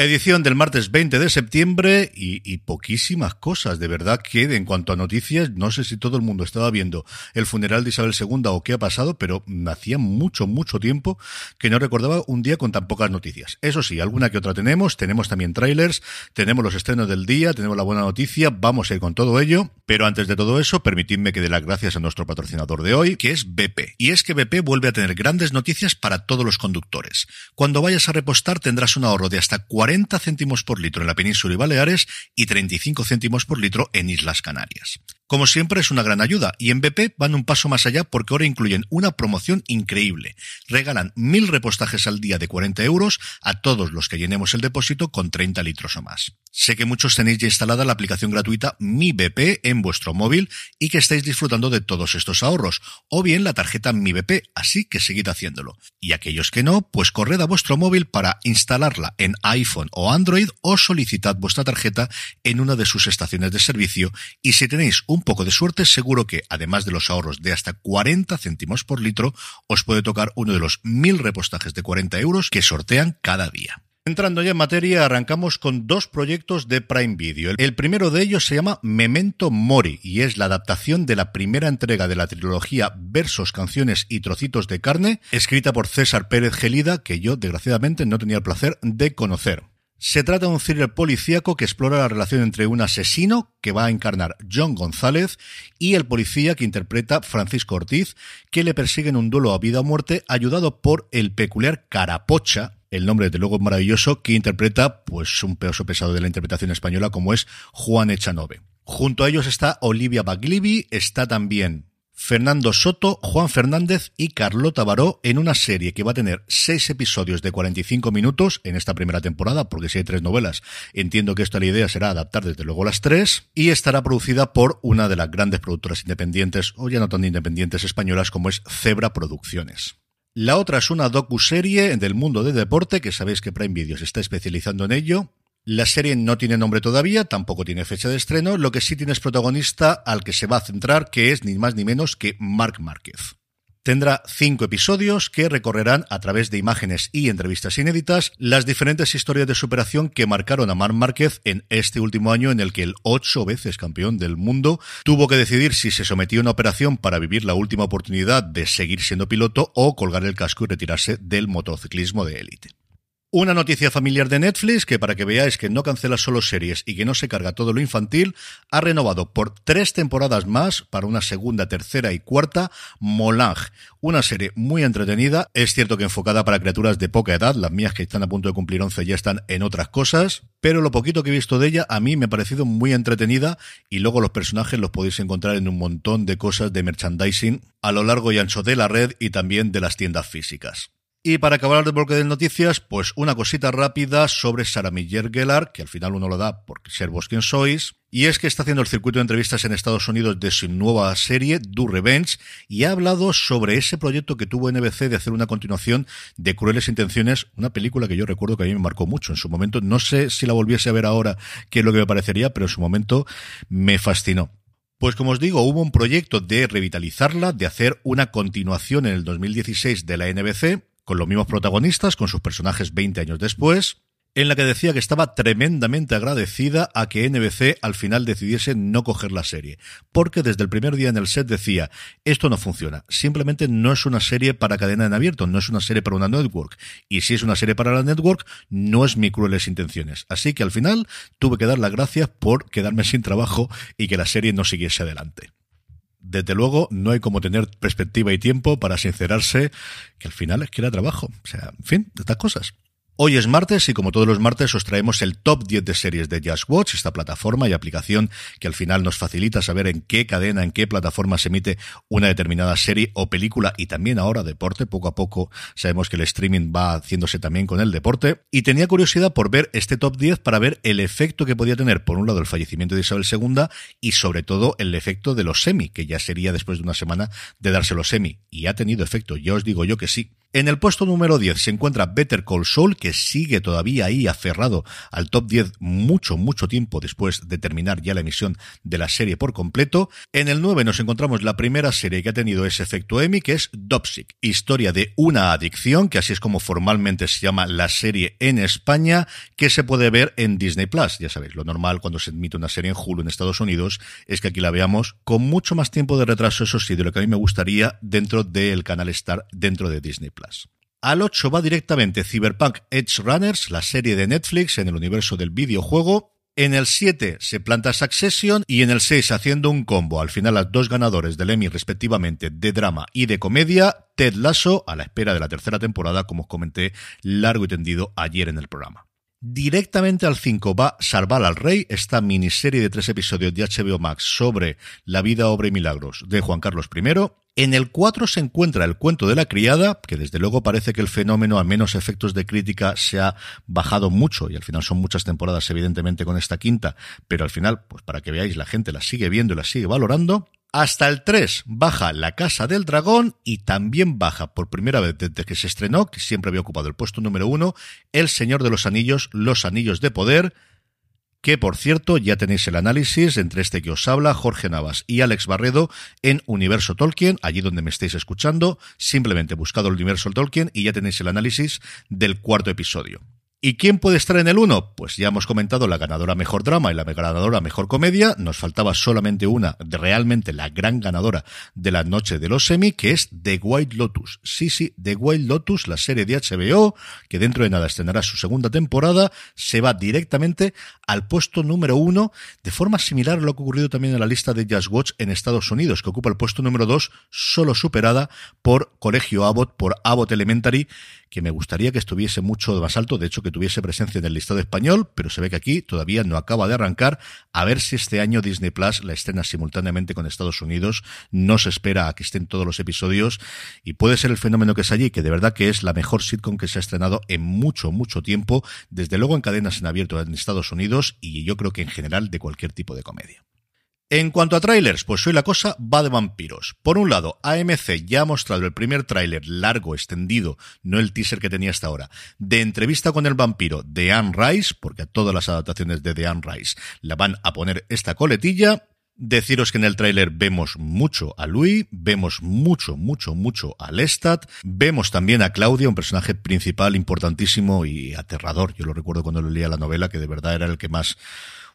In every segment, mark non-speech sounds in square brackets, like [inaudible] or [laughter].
Edición del martes 20 de septiembre y, poquísimas cosas, de verdad que en cuanto a noticias, no sé si todo el mundo estaba viendo el funeral de Isabel II o qué ha pasado, pero hacía mucho, mucho tiempo que no recordaba un día con tan pocas noticias. Eso sí, alguna que otra tenemos, tenemos también trailers, tenemos los estrenos del día, tenemos la buena noticia, vamos a ir con todo ello, pero antes de todo eso, permitidme que dé las gracias a nuestro patrocinador de hoy, que es BP. Y es que BP vuelve a tener grandes noticias para todos los conductores. Cuando vayas a repostar tendrás un ahorro de hasta 40 40 céntimos por litro en la península y Baleares y 35 céntimos por litro en Islas Canarias. Como siempre es una gran ayuda y en BP van un paso más allá porque ahora incluyen una promoción increíble. Regalan mil repostajes al día de 40 euros a todos los que llenemos el depósito con 30 litros o más. Sé que muchos tenéis ya instalada la aplicación gratuita Mi BP en vuestro móvil y que estáis disfrutando de todos estos ahorros, o bien la tarjeta Mi BP, así que seguid haciéndolo. Y aquellos que no, pues corred a vuestro móvil para instalarla en iPhone o Android o solicitad vuestra tarjeta en una de sus estaciones de servicio y si tenéis un poco de suerte seguro que, además de los ahorros de hasta 40 céntimos por litro, os puede tocar uno de los mil repostajes de 40 euros que sortean cada día. Entrando ya en materia, arrancamos con dos proyectos de Prime Video. El primero de ellos se llama Memento Mori y es la adaptación de la primera entrega de la trilogía Versos, Canciones y Trocitos de Carne, escrita por César Pérez Gelida, que yo desgraciadamente no tenía el placer de conocer. Se trata de un thriller policíaco que explora la relación entre un asesino que va a encarnar John González y el policía que interpreta Francisco Ortiz, que le persigue en un duelo a vida o muerte ayudado por el peculiar Carapocha, el nombre de luego maravilloso, que interpreta pues un peso pesado de la interpretación española como es Juan Echanove. Junto a ellos está Olivia Baglivi, está también Fernando Soto, Juan Fernández y Carlota Baró en una serie que va a tener seis episodios de 45 minutos en esta primera temporada, porque si hay tres novelas, entiendo que esta la idea será adaptar desde luego las tres, y estará producida por una de las grandes productoras independientes, o ya no tan independientes españolas como es Zebra Producciones. La otra es una docu-serie del mundo del deporte, que sabéis que Prime Video se está especializando en ello, la serie no tiene nombre todavía, tampoco tiene fecha de estreno, lo que sí tiene es protagonista al que se va a centrar, que es ni más ni menos que Marc Márquez. Tendrá cinco episodios que recorrerán a través de imágenes y entrevistas inéditas las diferentes historias de superación que marcaron a Marc Márquez en este último año en el que el ocho veces campeón del mundo tuvo que decidir si se sometía a una operación para vivir la última oportunidad de seguir siendo piloto o colgar el casco y retirarse del motociclismo de élite. Una noticia familiar de Netflix que para que veáis que no cancela solo series y que no se carga todo lo infantil, ha renovado por tres temporadas más para una segunda, tercera y cuarta Molange, una serie muy entretenida, es cierto que enfocada para criaturas de poca edad, las mías que están a punto de cumplir 11 ya están en otras cosas, pero lo poquito que he visto de ella a mí me ha parecido muy entretenida y luego los personajes los podéis encontrar en un montón de cosas de merchandising a lo largo y ancho de la red y también de las tiendas físicas. Y para acabar el bloque de noticias, pues una cosita rápida sobre Sarah Miller Gellar, que al final uno lo da por ser vos quien sois, y es que está haciendo el circuito de entrevistas en Estados Unidos de su nueva serie, Do Revenge, y ha hablado sobre ese proyecto que tuvo NBC de hacer una continuación de Crueles Intenciones, una película que yo recuerdo que a mí me marcó mucho en su momento. No sé si la volviese a ver ahora, qué es lo que me parecería, pero en su momento me fascinó. Pues como os digo, hubo un proyecto de revitalizarla, de hacer una continuación en el 2016 de la NBC, con los mismos protagonistas, con sus personajes 20 años después. en la que decía que estaba tremendamente agradecida a que NBC al final decidiese no coger la serie, porque desde el primer día en el set decía, esto no funciona, simplemente no es una serie para cadena en abierto, no es una serie para una network, y si es una serie para la network, no es mi crueles intenciones. Así que al final tuve que dar las gracias por quedarme [laughs] sin trabajo y que la serie no siguiese adelante desde luego no hay como tener perspectiva y tiempo para sincerarse que al final es que era trabajo. O sea, en fin, estas cosas. Hoy es martes y como todos los martes os traemos el top 10 de series de Just Watch, esta plataforma y aplicación que al final nos facilita saber en qué cadena, en qué plataforma se emite una determinada serie o película y también ahora deporte. Poco a poco sabemos que el streaming va haciéndose también con el deporte. Y tenía curiosidad por ver este top 10 para ver el efecto que podía tener, por un lado, el fallecimiento de Isabel II y sobre todo el efecto de los semi, que ya sería después de una semana de darse los semi. Y ha tenido efecto, ya os digo yo que sí. En el puesto número 10 se encuentra Better Call Saul, que sigue todavía ahí aferrado al top 10 mucho, mucho tiempo después de terminar ya la emisión de la serie por completo. En el 9 nos encontramos la primera serie que ha tenido ese efecto Emmy, que es Dopsic, historia de una adicción, que así es como formalmente se llama la serie en España, que se puede ver en Disney Plus. Ya sabéis, lo normal cuando se emite una serie en Hulu en Estados Unidos es que aquí la veamos con mucho más tiempo de retraso, eso sí, de lo que a mí me gustaría dentro del canal Star, dentro de Disney. Al 8 va directamente Cyberpunk Edge Runners, la serie de Netflix en el universo del videojuego. En el 7 se planta Succession y en el 6 haciendo un combo, al final las dos ganadores del Emmy respectivamente de drama y de comedia, Ted Lasso a la espera de la tercera temporada, como os comenté largo y tendido ayer en el programa. Directamente al 5 va Salvar al Rey, esta miniserie de tres episodios de HBO Max sobre la vida, obra y milagros de Juan Carlos I. En el 4 se encuentra El cuento de la criada, que desde luego parece que el fenómeno, a menos efectos de crítica, se ha bajado mucho, y al final son muchas temporadas, evidentemente, con esta quinta, pero al final, pues para que veáis, la gente la sigue viendo y la sigue valorando. Hasta el 3 baja La Casa del Dragón y también baja por primera vez desde que se estrenó, que siempre había ocupado el puesto número 1, El Señor de los Anillos, Los Anillos de Poder, que por cierto ya tenéis el análisis entre este que os habla, Jorge Navas y Alex Barredo en Universo Tolkien, allí donde me estéis escuchando, simplemente buscado el Universo Tolkien y ya tenéis el análisis del cuarto episodio. ¿Y quién puede estar en el 1? Pues ya hemos comentado la ganadora mejor drama y la ganadora mejor comedia. Nos faltaba solamente una, realmente la gran ganadora de la noche de los semi, que es The White Lotus. Sí, sí, The White Lotus, la serie de HBO, que dentro de nada estrenará su segunda temporada, se va directamente al puesto número uno, de forma similar a lo que ha ocurrido también en la lista de Just Watch en Estados Unidos, que ocupa el puesto número dos, solo superada por Colegio Abbott, por Abbott Elementary, que me gustaría que estuviese mucho más alto, de hecho que tuviese presencia en el listado español, pero se ve que aquí todavía no acaba de arrancar, a ver si este año Disney Plus la estrena simultáneamente con Estados Unidos, no se espera a que estén todos los episodios, y puede ser el fenómeno que es allí, que de verdad que es la mejor sitcom que se ha estrenado en mucho, mucho tiempo, desde luego en cadenas en abierto en Estados Unidos, y yo creo que en general de cualquier tipo de comedia. En cuanto a trailers, pues hoy la cosa va de vampiros. Por un lado, AMC ya ha mostrado el primer tráiler largo, extendido, no el teaser que tenía hasta ahora, de entrevista con el vampiro de Anne Rice, porque a todas las adaptaciones de The Anne Rice la van a poner esta coletilla. Deciros que en el tráiler vemos mucho a Louis, vemos mucho, mucho, mucho a Lestat, vemos también a Claudia, un personaje principal importantísimo y aterrador. Yo lo recuerdo cuando leía la novela, que de verdad era el que más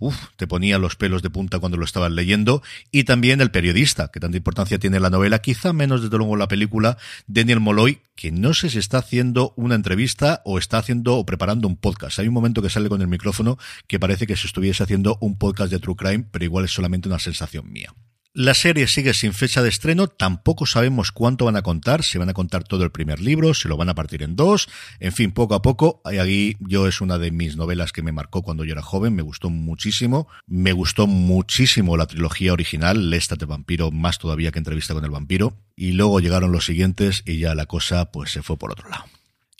uf, te ponía los pelos de punta cuando lo estabas leyendo, y también el periodista, que tanta importancia tiene la novela, quizá menos desde luego la película, Daniel Molloy, que no sé si está haciendo una entrevista o está haciendo o preparando un podcast. Hay un momento que sale con el micrófono que parece que se estuviese haciendo un podcast de True Crime, pero igual es solamente una sensación mía. La serie sigue sin fecha de estreno, tampoco sabemos cuánto van a contar, si van a contar todo el primer libro, si lo van a partir en dos, en fin, poco a poco. Ahí yo es una de mis novelas que me marcó cuando yo era joven, me gustó muchísimo, me gustó muchísimo la trilogía original, Lestat de vampiro, más todavía que entrevista con el vampiro, y luego llegaron los siguientes y ya la cosa pues se fue por otro lado.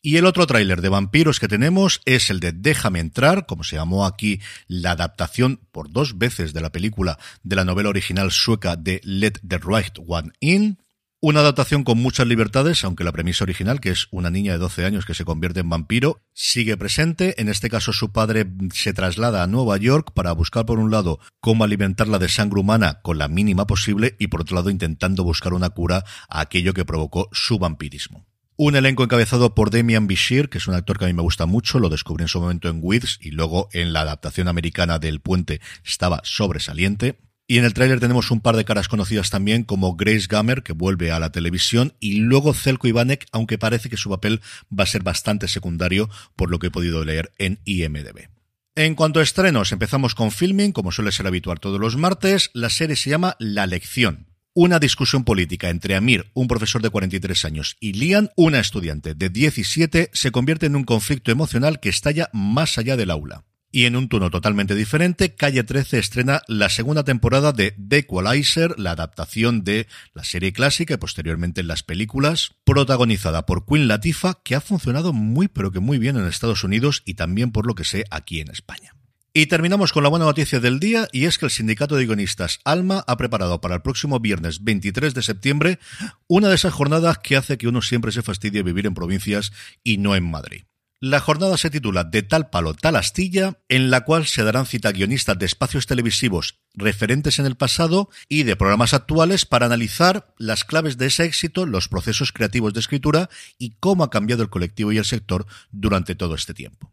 Y el otro tráiler de vampiros que tenemos es el de Déjame entrar, como se llamó aquí la adaptación por dos veces de la película de la novela original sueca de Let the Right One In. Una adaptación con muchas libertades, aunque la premisa original, que es una niña de 12 años que se convierte en vampiro, sigue presente. En este caso, su padre se traslada a Nueva York para buscar, por un lado, cómo alimentarla de sangre humana con la mínima posible y, por otro lado, intentando buscar una cura a aquello que provocó su vampirismo. Un elenco encabezado por Damian Bishir, que es un actor que a mí me gusta mucho, lo descubrí en su momento en Wiz y luego en la adaptación americana del Puente estaba sobresaliente. Y en el tráiler tenemos un par de caras conocidas también, como Grace Gummer, que vuelve a la televisión, y luego Zelko Ivanek, aunque parece que su papel va a ser bastante secundario, por lo que he podido leer en IMDB. En cuanto a estrenos, empezamos con filming, como suele ser habitual todos los martes. La serie se llama La Lección, una discusión política entre Amir, un profesor de 43 años, y Lian, una estudiante de 17, se convierte en un conflicto emocional que estalla más allá del aula. Y en un tono totalmente diferente, Calle 13 estrena la segunda temporada de The Equalizer, la adaptación de la serie clásica y posteriormente en las películas, protagonizada por Queen Latifah, que ha funcionado muy pero que muy bien en Estados Unidos y también por lo que sé aquí en España. Y terminamos con la buena noticia del día y es que el sindicato de guionistas Alma ha preparado para el próximo viernes 23 de septiembre una de esas jornadas que hace que uno siempre se fastidie vivir en provincias y no en Madrid. La jornada se titula De tal palo, tal astilla, en la cual se darán cita guionistas de espacios televisivos referentes en el pasado y de programas actuales para analizar las claves de ese éxito, los procesos creativos de escritura y cómo ha cambiado el colectivo y el sector durante todo este tiempo.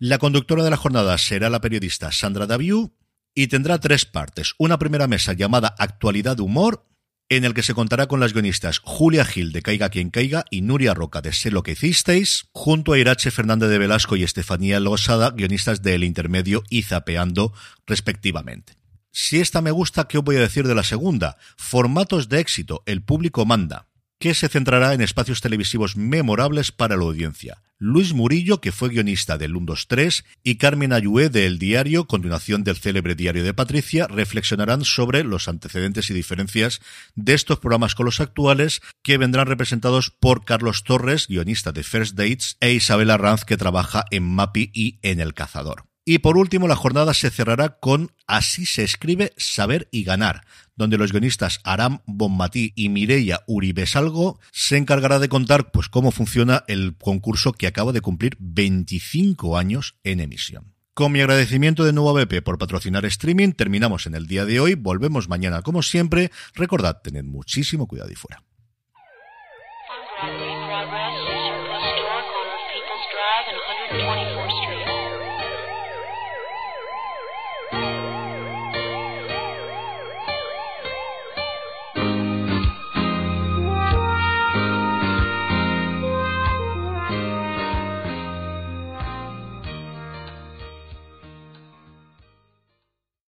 La conductora de la jornada será la periodista Sandra Daviu y tendrá tres partes. Una primera mesa llamada Actualidad Humor, en el que se contará con las guionistas Julia Gil de Caiga quien caiga y Nuria Roca de Sé lo que hicisteis, junto a Irache Fernández de Velasco y Estefanía Losada, guionistas de El Intermedio y Zapeando, respectivamente. Si esta me gusta, ¿qué os voy a decir de la segunda? Formatos de éxito, el público manda que se centrará en espacios televisivos memorables para la audiencia. Luis Murillo, que fue guionista del 1, 3, y Carmen Ayué de El Diario, continuación del célebre Diario de Patricia, reflexionarán sobre los antecedentes y diferencias de estos programas con los actuales, que vendrán representados por Carlos Torres, guionista de First Dates, e Isabela Ranz, que trabaja en Mapi y en El Cazador. Y por último, la jornada se cerrará con Así se escribe Saber y Ganar, donde los guionistas Aram Bonmatí y Mireia Uribe Salgo se encargará de contar pues, cómo funciona el concurso que acaba de cumplir 25 años en emisión. Con mi agradecimiento de nuevo a BP por patrocinar streaming, terminamos en el día de hoy, volvemos mañana como siempre, recordad tened muchísimo cuidado y fuera.